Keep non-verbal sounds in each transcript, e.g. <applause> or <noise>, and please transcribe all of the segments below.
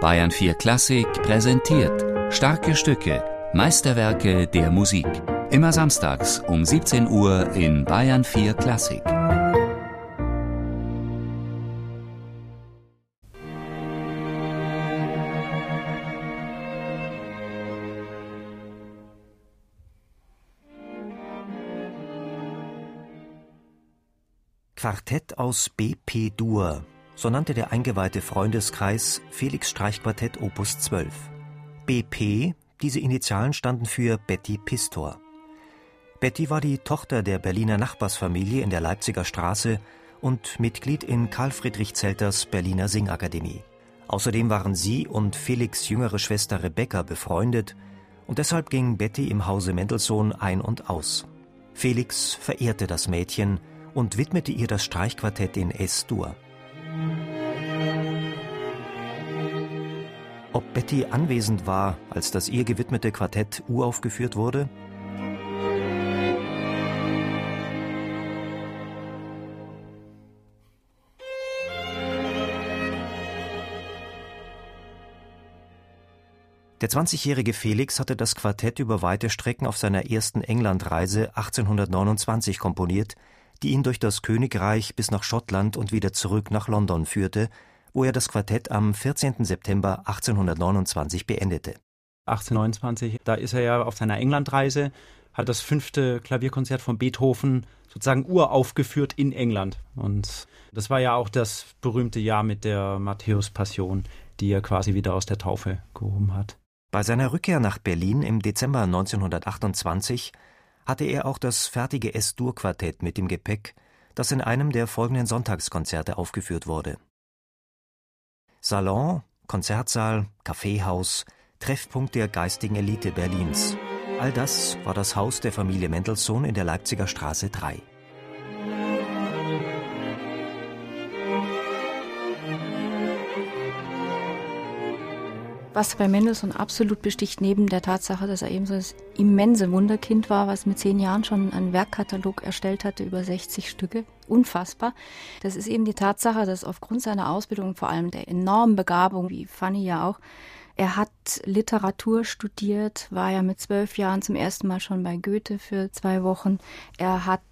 Bayern 4 Klassik präsentiert starke Stücke, Meisterwerke der Musik. Immer samstags um 17 Uhr in Bayern 4 Klassik. Quartett aus BP-Dur, so nannte der eingeweihte Freundeskreis Felix Streichquartett Opus 12. BP, diese Initialen standen für Betty Pistor. Betty war die Tochter der Berliner Nachbarsfamilie in der Leipziger Straße und Mitglied in Karl Friedrich Zelters Berliner Singakademie. Außerdem waren sie und Felix jüngere Schwester Rebecca befreundet und deshalb ging Betty im Hause Mendelssohn ein und aus. Felix verehrte das Mädchen und widmete ihr das Streichquartett in S-Dur. Ob Betty anwesend war, als das ihr gewidmete Quartett uraufgeführt wurde? Der 20-jährige Felix hatte das Quartett über weite Strecken auf seiner ersten Englandreise 1829 komponiert, die ihn durch das Königreich bis nach Schottland und wieder zurück nach London führte, wo er das Quartett am 14. September 1829 beendete. 1829, da ist er ja auf seiner Englandreise, hat das fünfte Klavierkonzert von Beethoven sozusagen uraufgeführt in England. Und das war ja auch das berühmte Jahr mit der Matthäus-Passion, die er quasi wieder aus der Taufe gehoben hat. Bei seiner Rückkehr nach Berlin im Dezember 1928 hatte er auch das fertige S-Dur-Quartett mit dem Gepäck, das in einem der folgenden Sonntagskonzerte aufgeführt wurde. Salon, Konzertsaal, Kaffeehaus, Treffpunkt der geistigen Elite Berlins. All das war das Haus der Familie Mendelssohn in der Leipziger Straße 3. Was bei Mendelssohn absolut besticht, neben der Tatsache, dass er eben so das immense Wunderkind war, was mit zehn Jahren schon einen Werkkatalog erstellt hatte, über 60 Stücke, unfassbar. Das ist eben die Tatsache, dass aufgrund seiner Ausbildung, vor allem der enormen Begabung, wie Fanny ja auch, er hat Literatur studiert, war ja mit zwölf Jahren zum ersten Mal schon bei Goethe für zwei Wochen. Er hat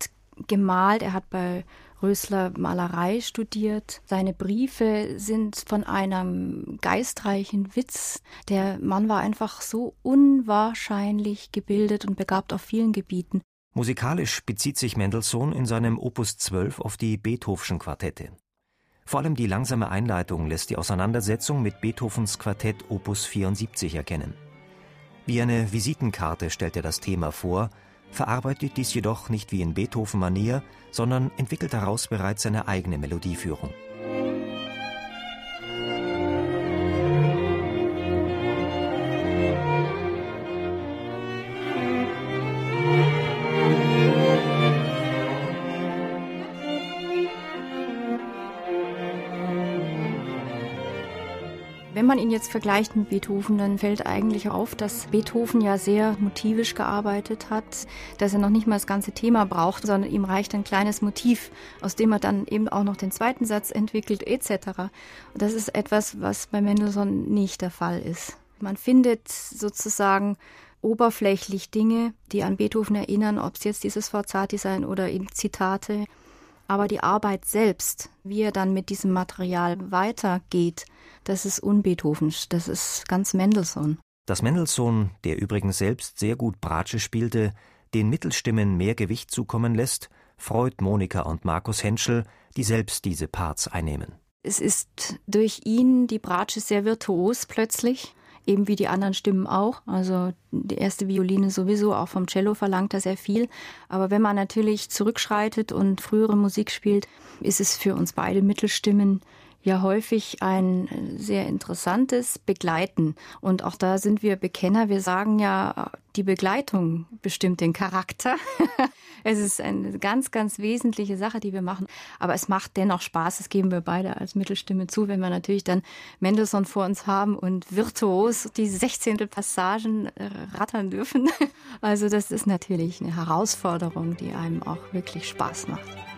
gemalt, er hat bei Rösler Malerei studiert. Seine Briefe sind von einem geistreichen Witz. Der Mann war einfach so unwahrscheinlich gebildet und begabt auf vielen Gebieten. Musikalisch bezieht sich Mendelssohn in seinem Opus 12 auf die Beethovenschen Quartette. Vor allem die langsame Einleitung lässt die Auseinandersetzung mit Beethovens Quartett Opus 74 erkennen. Wie eine Visitenkarte stellt er das Thema vor, verarbeitet dies jedoch nicht wie in Beethoven-Manier, sondern entwickelt daraus bereits seine eigene Melodieführung. Wenn man ihn jetzt vergleicht mit Beethoven, dann fällt eigentlich auf, dass Beethoven ja sehr motivisch gearbeitet hat, dass er noch nicht mal das ganze Thema braucht, sondern ihm reicht ein kleines Motiv, aus dem er dann eben auch noch den zweiten Satz entwickelt etc. Und das ist etwas, was bei Mendelssohn nicht der Fall ist. Man findet sozusagen oberflächlich Dinge, die an Beethoven erinnern, ob es jetzt dieses Forzati sein oder eben Zitate. Aber die Arbeit selbst, wie er dann mit diesem Material weitergeht, das ist unbeethovensch, das ist ganz Mendelssohn. Dass Mendelssohn, der übrigens selbst sehr gut Bratsche spielte, den Mittelstimmen mehr Gewicht zukommen lässt, freut Monika und Markus Henschel, die selbst diese Parts einnehmen. Es ist durch ihn die Bratsche sehr virtuos plötzlich, eben wie die anderen Stimmen auch. Also die erste Violine sowieso, auch vom Cello verlangt er sehr viel. Aber wenn man natürlich zurückschreitet und frühere Musik spielt, ist es für uns beide Mittelstimmen ja häufig ein sehr interessantes Begleiten. Und auch da sind wir Bekenner. Wir sagen ja, die Begleitung bestimmt den Charakter. <laughs> es ist eine ganz, ganz wesentliche Sache, die wir machen. Aber es macht dennoch Spaß. Das geben wir beide als Mittelstimme zu, wenn wir natürlich dann Mendelssohn vor uns haben und virtuos die 16. Passagen äh, rattern dürfen. <laughs> Also das ist natürlich eine Herausforderung, die einem auch wirklich Spaß macht.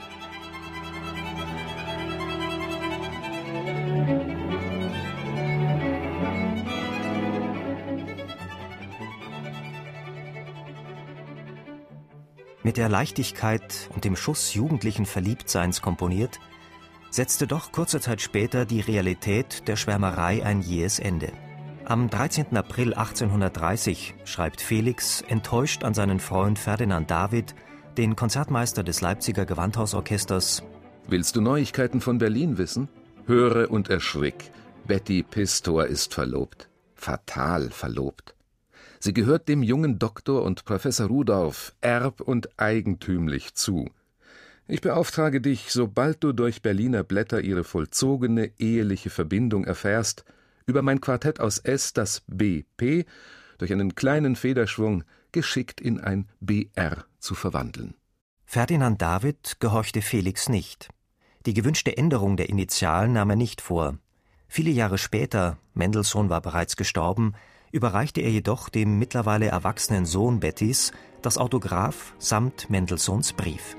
Mit der Leichtigkeit und dem Schuss jugendlichen Verliebtseins komponiert, setzte doch kurze Zeit später die Realität der Schwärmerei ein jähes Ende. Am 13. April 1830 schreibt Felix enttäuscht an seinen Freund Ferdinand David, den Konzertmeister des Leipziger Gewandhausorchesters. Willst du Neuigkeiten von Berlin wissen? Höre und erschrick. Betty Pistor ist verlobt. Fatal verlobt. Sie gehört dem jungen Doktor und Professor Rudolf erb- und eigentümlich zu. Ich beauftrage dich, sobald du durch Berliner Blätter ihre vollzogene eheliche Verbindung erfährst, über mein Quartett aus S das BP durch einen kleinen Federschwung geschickt in ein BR zu verwandeln. Ferdinand David gehorchte Felix nicht. Die gewünschte Änderung der Initialen nahm er nicht vor. Viele Jahre später, Mendelssohn war bereits gestorben, überreichte er jedoch dem mittlerweile erwachsenen Sohn Bettys das Autograph samt Mendelssohns Brief.